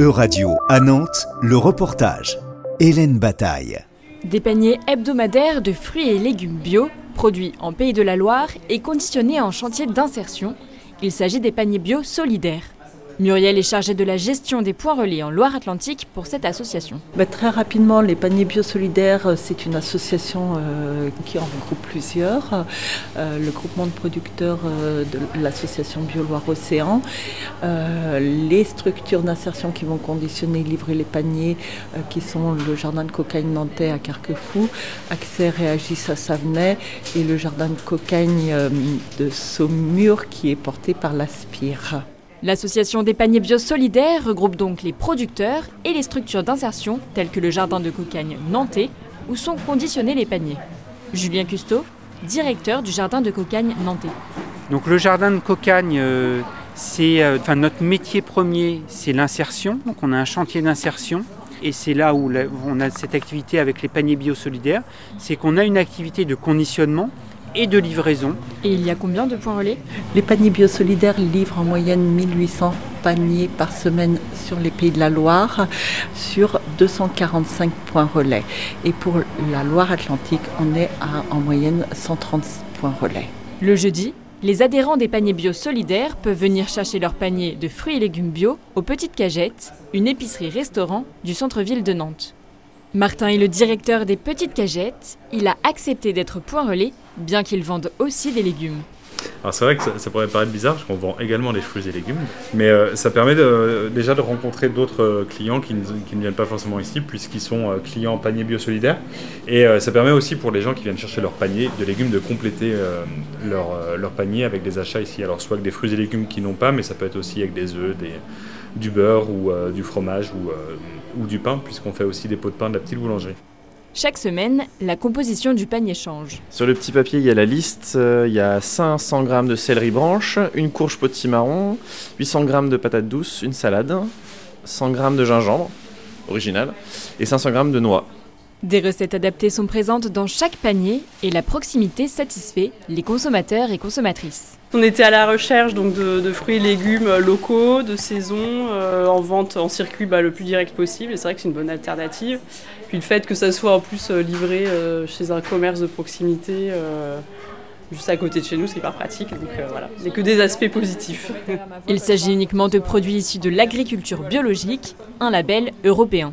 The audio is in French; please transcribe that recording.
E-Radio à Nantes, le reportage. Hélène Bataille. Des paniers hebdomadaires de fruits et légumes bio, produits en Pays de la Loire et conditionnés en chantier d'insertion. Il s'agit des paniers bio solidaires. Muriel est chargée de la gestion des points relais en Loire-Atlantique pour cette association. Bah, très rapidement, les paniers biosolidaires, euh, c'est une association euh, qui en regroupe plusieurs. Euh, le groupement de producteurs de l'association Bio Loire-Océan, les structures d'insertion qui vont conditionner et livrer les paniers, qui sont le jardin de cocagne nantais à Carquefou, Accès Réagis à Savenay et le jardin de cocagne de Saumur qui est porté par l'Aspire. L'association des paniers bio solidaires regroupe donc les producteurs et les structures d'insertion telles que le jardin de cocagne nantais où sont conditionnés les paniers. Julien Custeau, directeur du jardin de cocagne nantais. Donc le jardin de cocagne, euh, c'est euh, notre métier premier, c'est l'insertion. Donc on a un chantier d'insertion et c'est là où on a cette activité avec les paniers bio solidaires, c'est qu'on a une activité de conditionnement et de livraison. Et il y a combien de points relais? Les paniers biosolidaires livrent en moyenne 1800 paniers par semaine sur les Pays de la Loire, sur 245 points relais. Et pour la Loire-Atlantique, on est à en moyenne 130 points relais. Le jeudi, les adhérents des paniers bio solidaires peuvent venir chercher leurs paniers de fruits et légumes bio aux Petites Cagettes, une épicerie-restaurant du centre-ville de Nantes. Martin est le directeur des Petites Cagettes. Il a accepté d'être point relais, bien qu'il vende aussi des légumes. Alors c'est vrai que ça, pourrait paraître bizarre parce qu'on vend également des fruits et légumes, mais euh, ça permet déjà de rencontrer d'autres euh, clients qui, ne viennent pas forcément ici puisqu'ils sont euh, clients panier bio solidaire et ça permet aussi pour les gens qui viennent chercher leur panier de légumes de compléter leur, panier avec des achats ici. Alors soit avec des fruits et légumes qui n'ont pas, mais ça peut être aussi avec des œufs, du beurre ou du fromage ou ou du pain, puisqu'on fait aussi des pots de pain de la petite boulangerie. Chaque semaine, la composition du panier change. Sur le petit papier, il y a la liste. Euh, il y a 500 g de céleri branche, une courge potimarron, 800 g de patates douces, une salade, 100 g de gingembre, original, et 500 g de noix. Des recettes adaptées sont présentes dans chaque panier et la proximité satisfait les consommateurs et consommatrices. On était à la recherche donc de, fruits et légumes locaux, de saison, euh, en vente en circuit bah, le plus direct possible. Et c'est vrai que c'est une bonne alternative. Puis le fait que ça soit en plus euh, livré euh, chez un commerce de proximité juste à côté de chez nous, c'est hyper pratique. Donc voilà, il n'y a que des aspects positifs. Il s'agit uniquement de produits issus de l'agriculture biologique, un label européen.